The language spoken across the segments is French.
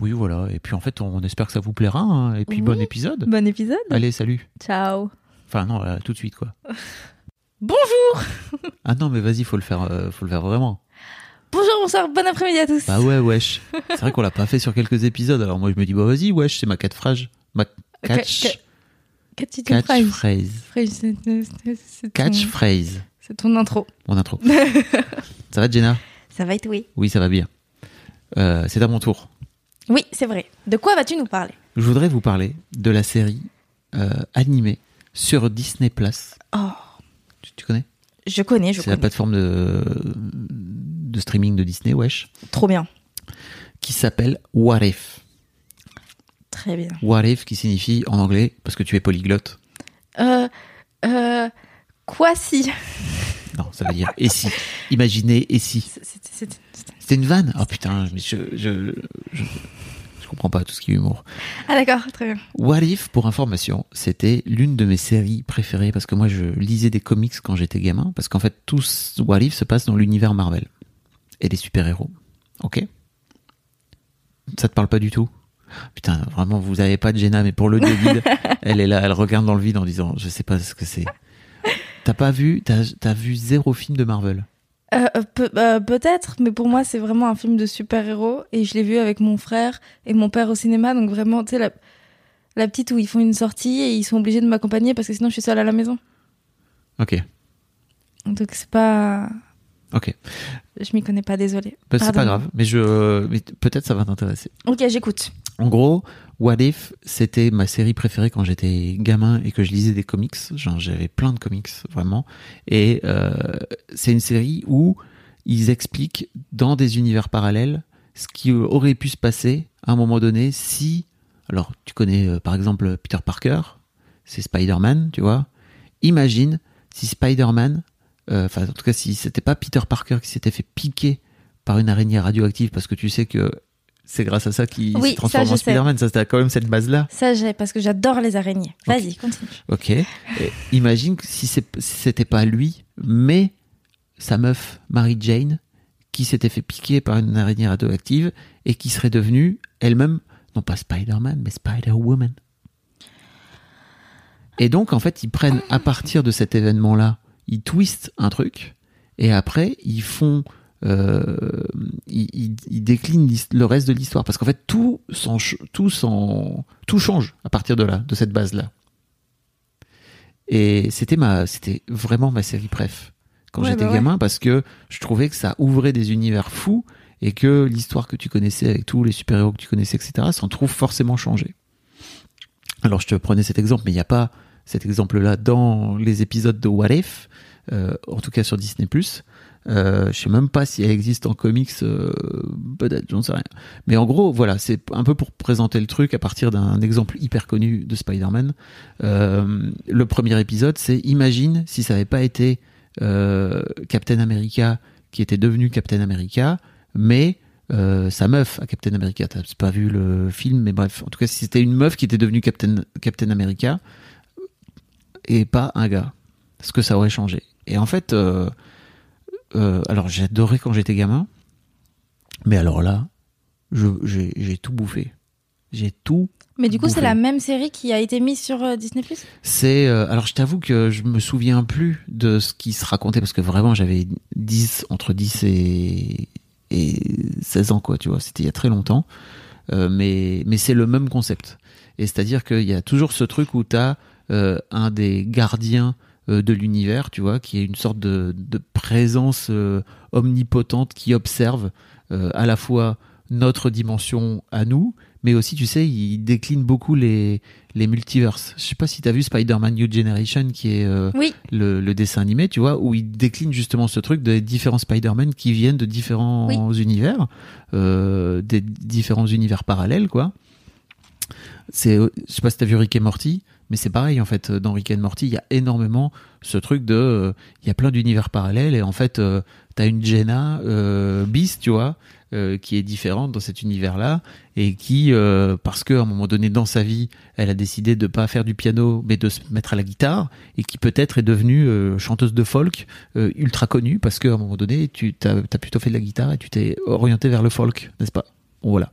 Oui, voilà. Et puis en fait, on espère que ça vous plaira. hein. Et puis Oui. bon épisode. Bon épisode. Allez, salut. Ciao. Enfin non, euh, tout de suite quoi. Bonjour. Ah non, mais vas-y, faut le faire, euh, faut le faire vraiment. Bonjour, bonsoir, bon après-midi à tous. Bah ouais, wesh. C'est vrai qu'on l'a pas fait sur quelques épisodes. Alors moi, je me dis bah vas-y, wesh, c'est ma catchphrase, ma catch, Ca- Catch phrase. c'est- c'est- c'est ton-. C'est ton intro. Mon intro. ça va, Jenna? Ça va être oui. Oui, ça va bien. Euh, c'est à mon tour. Oui, c'est vrai. De quoi vas-tu nous parler? Je voudrais vous parler de la série euh, animée sur Disney Plus. Oh, Tu, tu connais? Je connais, je C'est la plateforme de, de streaming de Disney, wesh, Trop bien. qui s'appelle What If. Très bien. What If qui signifie en anglais, parce que tu es polyglotte. Euh, euh, quoi si? Non, ça veut dire et si. Imaginez et si. C'était une vanne? Oh putain, je, je, je comprends pas tout ce qui est humour. Ah d'accord, très bien. What If, pour information, c'était l'une de mes séries préférées parce que moi je lisais des comics quand j'étais gamin parce qu'en fait tout What If se passe dans l'univers Marvel et les super-héros. Ok Ça te parle pas du tout? Putain, vraiment, vous avez pas de Jenna, mais pour le vide, elle est là, elle regarde dans le vide en disant, je sais pas ce que c'est. T'as pas vu, t'as as vu zéro film de Marvel? Euh, euh, euh, Peut-être, mais pour moi, c'est vraiment un film de super-héros. Et je l'ai vu avec mon frère et mon père au cinéma. Donc vraiment, tu sais, la, la petite où ils font une sortie et ils sont obligés de m'accompagner parce que sinon je suis seule à la maison. Ok, Donc c'est pas... ok. Je m'y connais pas, désolée. Bah, c'est pas grave, mais je, mais peut-être ça va t'intéresser. Ok, j'écoute. En gros, What If, c'était ma série préférée quand j'étais gamin et que je lisais des comics? Genre, j'avais plein de comics, vraiment. Et euh, c'est une série où ils expliquent dans des univers parallèles ce qui aurait pu se passer à un moment donné si... Alors, tu connais euh, par exemple Peter Parker, c'est Spider-Man, tu vois. Imagine si Spider-Man, euh, enfin en tout cas si c'était pas Peter Parker qui s'était fait piquer par une araignée radioactive, parce que tu sais que c'est grâce à ça qu'il Oui, se transforme ça, en. Spider-Man. Ça, c'était quand même cette base-là. Ça, j'ai, parce que j'adore les araignées. Vas-y, continue. Ok. Et imagine que si c'était pas lui, mais sa meuf, Mary Jane, qui s'était fait piquer par une araignée radioactive et qui serait devenue elle-même, non pas Spider-Man, mais Spider-Woman. Et donc, en fait, ils prennent à partir de cet événement-là, ils twistent un truc, et après, ils font. euh, ils, ils- ils déclinent le reste de l'histoire. Parce qu'en fait, tout, change à partir de là, de cette base-là. Et c'était ma, c'était vraiment ma série préf quand Ouais, j'étais bah ouais. gamin parce que je trouvais que ça ouvrait des univers fous et que l'histoire que tu connaissais avec tous les super-héros que tu connaissais, etc., s'en trouve forcément changé. Alors je te prenais cet exemple, mais il n'y a pas cet exemple-là dans les épisodes de What If, euh, en tout cas sur Disney+. Euh, je sais même pas si elle existe en comics, euh, peut-être, j'en sais rien. Mais en gros, voilà, c'est un peu pour présenter le truc à partir d'un exemple hyper connu de Spider-Man. Euh, le premier épisode, c'est imagine si ça n'avait pas été Captain America qui était devenu Captain America, mais sa meuf à Captain America. T'as pas vu le film, mais bref, en tout cas, si c'était une meuf qui était devenue Captain, Captain America et pas un gars, ce que ça aurait changé. Et en fait, euh, euh, alors j'adorais quand j'étais gamin, mais alors là, j'ai tout bouffé. J'ai tout Mais du coup, c'est la même série qui a été mise sur euh, Disney+. C'est euh, alors je t'avoue que je me souviens plus de ce qui se racontait parce que vraiment j'avais 10 entre 10 et et 16 ans quoi, tu vois, c'était il y a très longtemps. Euh, mais mais c'est le même concept. Et c'est-à-dire qu'il y a toujours ce truc où tu as un des gardiens euh, de l'univers, tu vois, qui est une sorte de, de présence euh, omnipotente qui observe euh, à la fois notre dimension à nous, mais aussi, tu sais, il décline beaucoup les, les multiverses. Je sais pas si tu as vu Spider-Man New Generation, qui est oui. le, le, dessin animé, tu vois, où il décline justement ce truc des différents Spider-Man qui viennent de différents univers, euh, des différents univers parallèles, quoi. C'est, je sais pas si tu as vu Rick et Morty, mais c'est pareil, en fait, dans Rick and Morty, il y a énormément ce truc de. euh, Il y a plein d'univers parallèles et en fait, euh, t'as une Jenna euh, Beast, tu vois, euh, qui est différente dans cet univers-là et qui, parce qu'à un moment donné dans sa vie, elle a décidé de pas faire du piano mais de se mettre à la guitare et qui peut-être est devenue chanteuse de folk ultra connue parce qu'à un moment donné, tu as, as plutôt fait de la guitare et tu t'es orienté vers le folk, n'est-ce pas? Voilà.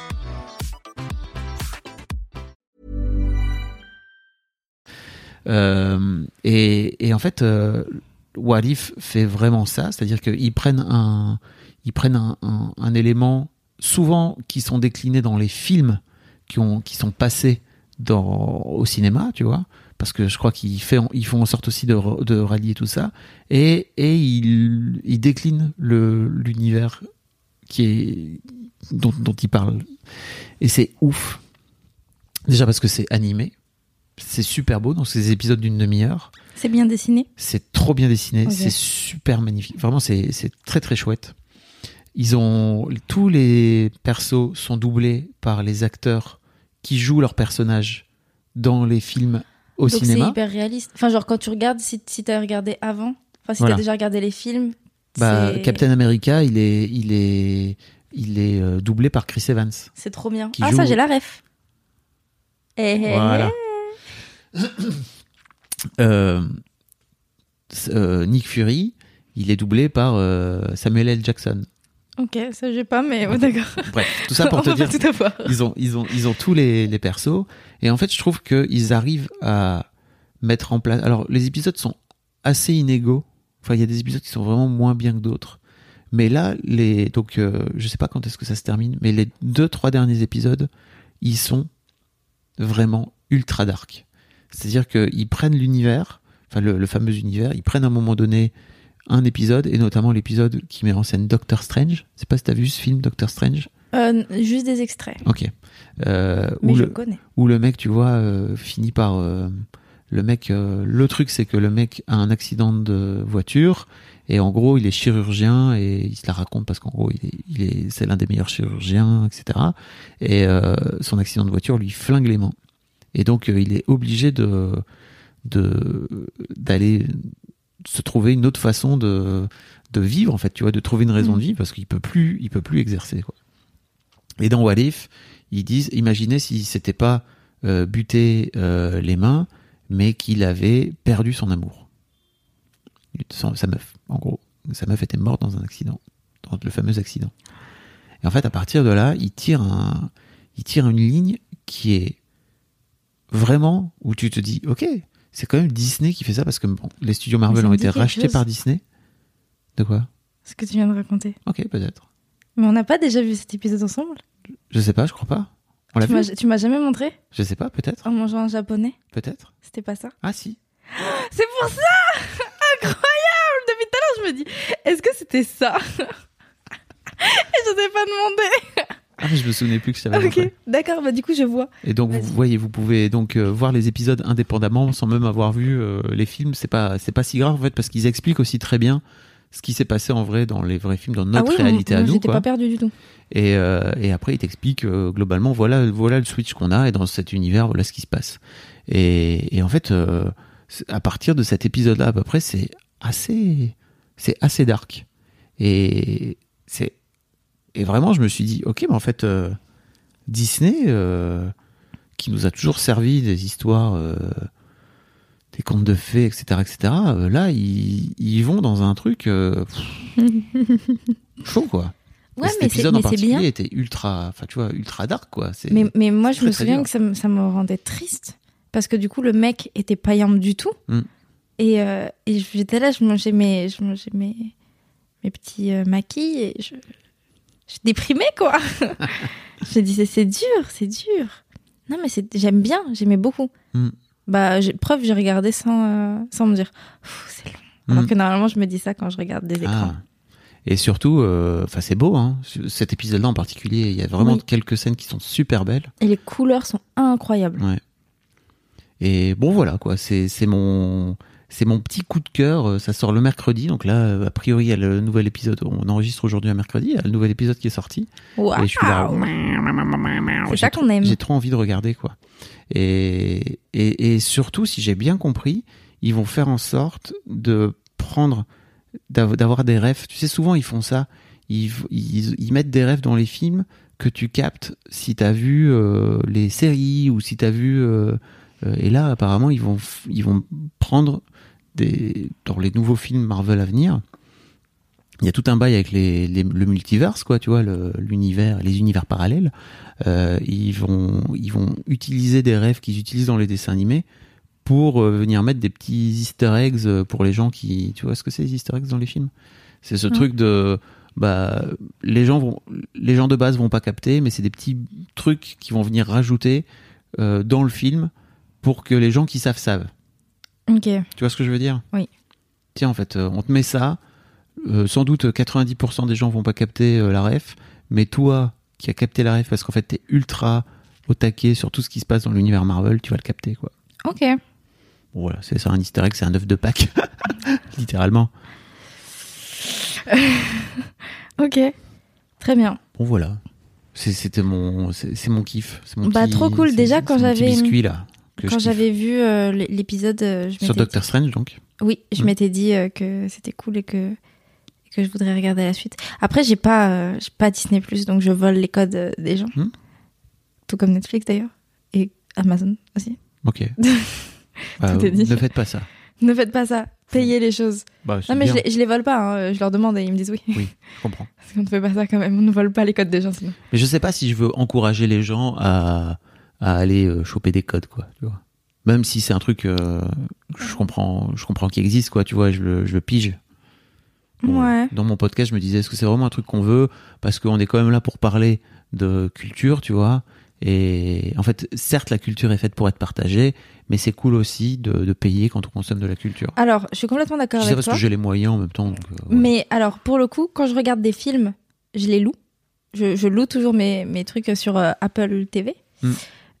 Et, et en fait, euh, What If fait vraiment ça, c'est-à-dire qu'ils prennent un, ils prennent un, élément souvent qui sont déclinés dans les films qui ont, qui sont passés dans, au cinéma, tu vois, parce que je crois qu'ils font en sorte aussi de, rallier tout ça, et, ils, déclinent l'univers dont ils parlent. Et c'est ouf. Déjà parce que c'est animé, c'est super beau dans ces épisodes d'une demi-heure. C'est bien dessiné? C'est trop bien dessiné, c'est super magnifique. Vraiment, c'est c'est très très chouette. Ils ont tous les persos sont doublés par les acteurs qui jouent leurs personnages dans les films au Donc c'est cinéma. hyper réaliste. Enfin, genre quand tu regardes, si, si t'as regardé avant, enfin si Voilà. t'as déjà regardé les films, Bah, c'est- Captain America, il est il est il est euh, doublé par Chris Evans. c'est trop bien. Ah ça j'ai la ref. Eh, eh, Voilà. Euh, euh, Nick Fury, il est doublé par euh, Samuel L. Jackson. Ok, ça j'ai pas, mais ouais, d'accord. Bref, tout ça pour te dire. pas tout avoir. ils ont ils ont ils ont tous les, les persos et en fait je trouve que ils arrivent à mettre en place alors les épisodes sont assez inégaux enfin il y a des épisodes qui sont vraiment moins bien que d'autres mais là les donc euh, je sais pas quand est-ce que ça se termine mais les deux trois derniers épisodes ils sont vraiment ultra dark c'est-à-dire qu'ils prennent l'univers enfin le, le fameux univers ils prennent à un moment donné un épisode et notamment l'épisode qui met en scène Doctor Strange je sais pas si t'as vu ce film Doctor Strange? Euh, juste des extraits. Ok. Euh, Mais où, je le, connais. où le mec, tu vois, euh, finit par. euh, le mec. euh, le truc, c'est que le mec a un accident de voiture. Et en gros, il est chirurgien et il se la raconte parce qu'en gros, il est, il est, c'est l'un des meilleurs chirurgiens, etc. Et euh, son accident de voiture lui flingue les mains. Et donc, euh, il est obligé de, de, d'aller se trouver une autre façon de, de vivre, en fait, tu vois, de trouver une raison Mm. de vivre parce qu'il peut plus, il peut plus exercer, quoi. Et dans What If, ils disent, imaginez s'il s'était pas euh, buté euh, les mains, mais qu'il avait perdu son amour. Sa, sa meuf, en gros. Sa meuf était morte dans un accident, dans le fameux accident. Et en fait, à partir de là, il tire un, il tire une ligne qui est vraiment où tu te dis, ok, c'est quand même Disney qui fait ça parce que bon, les studios Marvel ont été rachetés chose. par Disney. De quoi? Ce que tu viens de raconter. Ok, peut-être. Mais on n'a pas déjà vu cet épisode ensemble? Je sais pas, je crois pas. On l'a Tu vu? m'as- Tu m'as jamais montré? Je sais pas, peut-être. en mangeant un japonais? Peut-être. C'était pas ça? Ah si. C'est pour ça Incroyable Depuis tout à l'heure, je me dis, est-ce que c'était ça? Et je t'ai pas demandé. Ah je me souvenais plus que montré. Ok, d'accord, bah du coup, je vois. Et donc vous voyez, vous pouvez donc euh, voir les épisodes indépendamment sans même avoir vu euh, les films. C'est pas c'est pas si grave en fait parce qu'ils expliquent aussi très bien ce qui s'est passé en vrai dans les vrais films, dans notre ah oui, réalité moi, à nous. j'étais pas perdu du tout. Et, euh, et après, il t'explique euh, globalement, voilà, voilà le switch qu'on a, et dans cet univers, voilà ce qui se passe. Et, et en fait, euh, à partir de cet épisode-là, à peu près, c'est assez, c'est assez dark. Et c'est, et vraiment, je me suis dit, ok, mais en fait, euh, Disney, euh, qui nous a toujours servi des histoires, euh, des contes de fées, etc., etc. là, ils, ils vont dans un truc chaud, quoi. Ouais, cet mais c'est épisode en mais particulier bien. était ultra, enfin, tu vois, ultra dark, quoi. Mais, mais moi, je très, me souviens que ça, me- ça me rendait triste. Parce que du coup, le mec était pas du tout. Mm. Et, et j'étais là, je mangeais mes, je mangeais mes, mes petits maquis et je, je déprimais, quoi. je me disais, c'est dur, c'est dur. Non, mais c'est- j'aime bien, j'aimais beaucoup. Mm. Bah, preuve, j'ai regardé sans, euh, sans me dire, c'est long. Alors Mm. que normalement, je me dis ça quand je regarde des écrans. Ah. Et surtout, euh, enfin, c'est beau, hein. Cet épisode-là en particulier, il y a vraiment Oui. quelques scènes qui sont super belles. Et les couleurs sont incroyables. Ouais. Et bon, voilà, quoi. C'est c'est mon. C'est mon petit coup de cœur, euh, ça sort le mercredi, donc là, euh, a priori, il y a le nouvel épisode, on enregistre aujourd'hui un mercredi, il y a le nouvel épisode qui est sorti, Waouh! et je suis là, C'est j'ai ça trop- qu'on aime. J'ai trop envie de regarder, quoi. Et, et, et surtout, si j'ai bien compris, ils vont faire en sorte de prendre, d'av- d'avoir des rêves. Tu sais, souvent, ils font ça. Ils, ils, ils mettent des rêves dans les films que tu captes si t'as vu euh, les séries ou si t'as vu. euh, et là, apparemment, ils vont, ils vont prendre des, dans les nouveaux films Marvel à venir. Il y a tout un bail avec les, les- le multiverse, quoi, tu vois, le- l'univers, les univers parallèles. Euh, ils vont, ils vont utiliser des rêves qu'ils utilisent dans les dessins animés pour euh, venir mettre des petits Easter eggs euh, pour les gens qui, tu vois, ce que c'est les Easter eggs dans les films? C'est ce truc de, bah, les gens vont, les gens de base vont pas capter, mais c'est des petits trucs qui vont venir rajouter euh, dans le film pour que les gens qui savent savent. Ok. Tu vois ce que je veux dire? Oui. Tiens, en fait, euh, on te met ça. euh, sans doute 90% des gens vont pas capter euh, la ref, mais toi qui as capté la ref parce qu'en fait t'es ultra au taquet sur tout ce qui se passe dans l'univers Marvel, tu vas le capter quoi. Ok. Bon, voilà, c'est ça un easter egg, c'est un œuf de Pâques, littéralement. Ok. Très bien. Bon voilà, c'était mon, c'est mon kiff, mon Bah, petit- trop cool. Déjà, quand j'avais- biscuit là. Que Quand j'avais vu euh, l'épisode, euh, sur Doctor Strange donc. Oui, je Mm. m'étais dit euh, que c'était cool et que, que je voudrais regarder la suite. Après, j'ai pas, euh, j'ai pas Disney Plus, donc je vole les codes des gens. Mm. Tout comme Netflix d'ailleurs. Et Amazon aussi. Ok. Bah, dit. ne faites pas ça. Ne faites pas ça. Payez les choses. Bah, Non, mais je les, je les vole pas. hein. Je leur demande et ils me disent oui. Oui, je comprends. Parce qu'on ne fait pas ça quand même. On ne vole pas les codes des gens sinon. Mais je sais pas si je veux encourager les gens à, à aller euh, choper des codes, quoi. Tu vois. Même si c'est un truc, euh, que je comprends, je comprends qu'il existe, quoi. Tu vois, je le, je le pige. Bon, Ouais. Dans mon podcast, je me disais, est-ce que c'est vraiment un truc qu'on veut? Parce qu'on est quand même là pour parler de culture, tu vois. Et en fait, certes, la culture est faite pour être partagée, mais c'est cool aussi de, de payer quand on consomme de la culture. Alors, je suis complètement d'accord dis ça avec parce toi. que j'ai les moyens en même temps. donc, euh. Mais alors, pour le coup, quand je regarde des films, je les loue. Je, je loue toujours mes, mes trucs sur euh, Apple TV. Mm.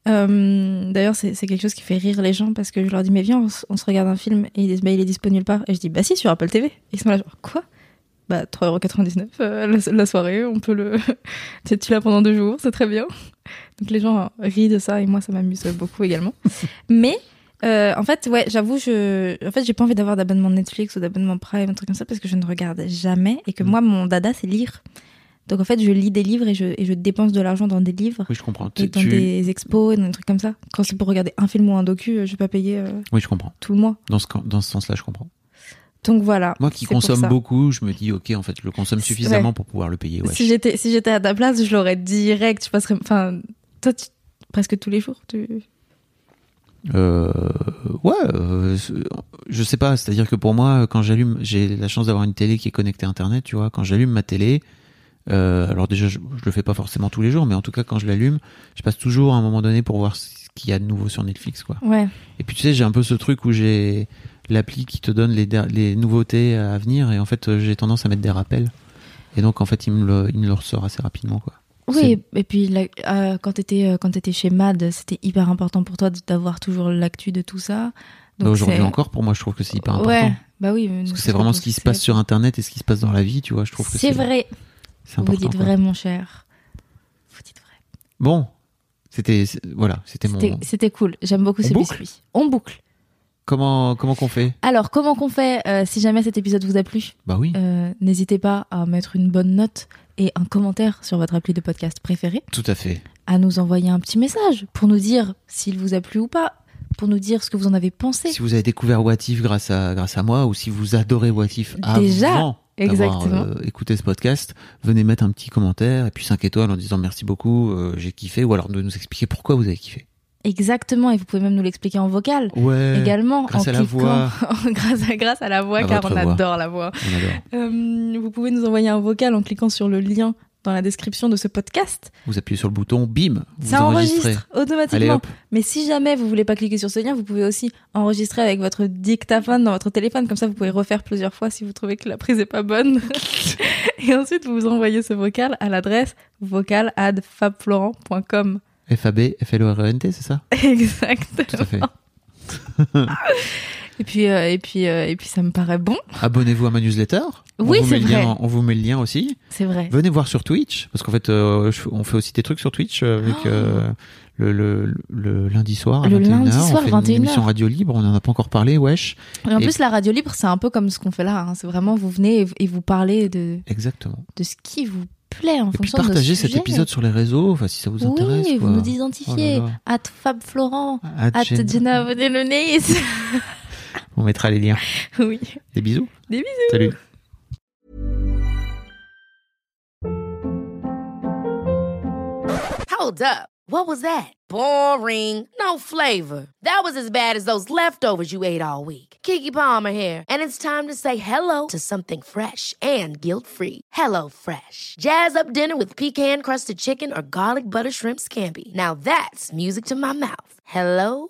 Euh, D'ailleurs, c'est quelque chose qui fait rire les gens parce que je leur dis, mais viens, on, se- on se regarde un film. Et ils disent, bah, il est disponible nulle part. Et je dis, bah si, sur Apple TV. Et ils sont là, genre, quoi? Bah, 3,99€ euh, la, la soirée, on peut le. tu l'as pendant deux jours, c'est très bien. Donc les gens rient de ça et moi, ça m'amuse beaucoup également. mais. euh, en fait, ouais, j'avoue, je, en fait, j'ai pas envie d'avoir d'abonnement Netflix ou d'abonnement Prime, un truc comme ça, parce que je ne regarde jamais et que Mm. moi, mon dada, c'est lire. Donc en fait, je lis des livres et je, et je dépense de l'argent dans des livres Oui, je comprends. et dans tu- des expos et dans des trucs comme ça. Quand c'est pour regarder un film ou un docu, euh, je vais pas payer euh, Oui, je comprends. tout le mois. Dans ce, dans ce sens-là, je comprends. Donc voilà. Moi qui consomme beaucoup, je me dis, ok, en fait, je le consomme suffisamment ouais. pour pouvoir le payer. ouais. Si j'étais si j'étais à ta place, je l'aurais direct. Je passerais. Enfin, toi, tu- presque tous les jours. Tu... Euh, ouais, euh, je sais pas. C'est-à-dire que pour moi, quand j'allume, j'ai la chance d'avoir une télé qui est connectée à Internet, tu vois. Quand j'allume ma télé, euh, alors déjà, je, je le fais pas forcément tous les jours, mais en tout cas, quand je l'allume, je passe toujours à un moment donné pour voir ce qu'il y a de nouveau sur Netflix, quoi. Ouais. Et puis tu sais, j'ai un peu ce truc où j'ai l'appli qui te donne les, nouveautés à venir, et en fait, euh, j'ai tendance à mettre des rappels. Et donc, en fait, il me le, il me le ressort assez rapidement, quoi. Oui, et puis la- euh, quand t'étais euh, quand t'étais chez Mad, c'était hyper important pour toi d'avoir toujours l'actu de tout ça. Bah, Aujourd'hui encore, pour moi, je trouve que c'est hyper important. Ouais, bah oui. Parce que c'est vraiment ce qui se passe sur Internet et ce qui se passe dans la vie, tu vois. Je trouve que C'est vrai. Vous dites quoi. vrai, mon cher. Vous dites vrai. Bon, c'était voilà, c'était mon. C'était- C'était cool. J'aime beaucoup On ce boucle biscuit. On boucle. Comment comment qu'on fait? Alors, comment qu'on fait euh, si jamais cet épisode vous a plu? Bah oui, euh, N'hésitez pas à mettre une bonne note et un commentaire sur votre appli de podcast préféré. tout à fait. à nous envoyer un petit message pour nous dire s'il vous a plu ou pas, pour nous dire ce que vous en avez pensé. Si vous avez découvert What If grâce à, grâce à moi ou si vous adorez What If Déjà, avant exactement. d'avoir euh, écouté ce podcast, venez mettre un petit commentaire et puis 5 étoiles en disant merci beaucoup, euh, j'ai kiffé ou alors de nous expliquer pourquoi vous avez kiffé. Exactement, et vous pouvez même nous l'expliquer en vocal. Ouais. Également, grâce en à la voix. grâce, à, grâce à la voix, À car on voix. adore la voix. On adore. Euh, vous pouvez nous envoyer un vocal en cliquant sur le lien dans la description de ce podcast. Vous appuyez sur le bouton, bim, vous Ça enregistre automatiquement. Mais si jamais vous voulez pas cliquer sur ce lien, vous pouvez aussi enregistrer avec votre dictaphone dans votre téléphone. Comme ça, vous pouvez refaire plusieurs fois si vous trouvez que la prise est pas bonne. Et ensuite, vous envoyez ce vocal à l'adresse vocal@fabflorent.com. FAB, F-L-O-R-E-N-T, c'est ça? Exact. Tout à fait. Et puis, euh, et puis, euh, et puis, ça me paraît bon. Abonnez-vous à ma newsletter. Oui, c'est vrai. lien- on vous met le lien aussi. C'est vrai. Venez voir sur Twitch, parce qu'en fait, euh, on fait aussi des trucs sur Twitch avec euh, le, le, le lundi soir à Oh. Le 21h. lundi soir, on fait 21h. une émission radio libre, on en a pas encore parlé, wesh. Et en Et- plus, la radio libre, c'est un peu comme ce qu'on fait là. hein. C'est vraiment, vous venez et, vous parlez de, Exactement. de ce qui vous plaît en Et puis fonction de partagez cet épisode sur les réseaux, enfin, si ça vous intéresse. Oui, quoi. vous nous Oh identifiez. là. At Fab Florent. At At Jenna. Jenna. On mettra les liens. oui. Des bisous. Des bisous. Salut. Hold up. What was that? Boring. No flavor. That was as bad as those leftovers you ate all week. Kiki Palmer here, and it's time to say hello to something fresh and guilt-free. Hello Fresh. Jazz up dinner with pecan-crusted chicken or garlic butter shrimp scampi. Now that's music to my mouth. Hello